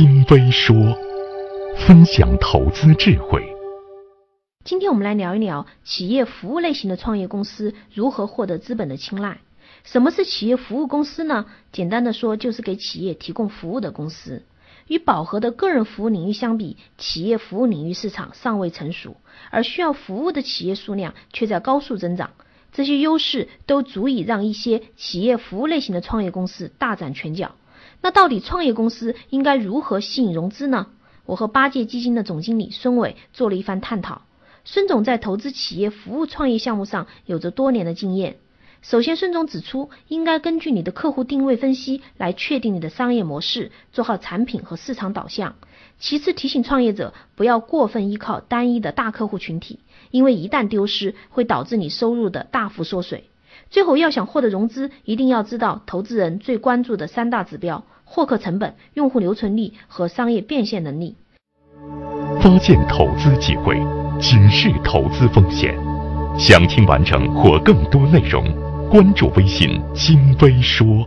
金微说，分享投资智慧。今天我们来聊一聊企业服务类型的创业公司如何获得资本的青睐。什么是企业服务公司呢？简单的说，就是给企业提供服务的公司。与饱和的个人服务领域相比，企业服务领域市场尚未成熟，而需要服务的企业数量却在高速增长。这些优势都足以让一些企业服务类型的创业公司大展拳脚。那到底创业公司应该如何吸引融资呢？我和八戒基金的总经理孙伟做了一番探讨。孙总在投资企业服务创业项目上有着多年的经验。首先，孙总指出，应该根据你的客户定位分析来确定你的商业模式，做好产品和市场导向。其次，提醒创业者不要过分依靠单一的大客户群体，因为一旦丢失，会导致你收入的大幅缩水。最后，要想获得融资，一定要知道投资人最关注的三大指标：获客成本、用户留存率和商业变现能力。发现投资机会，警示投资风险。想听完整或更多内容。关注微信“金微说”。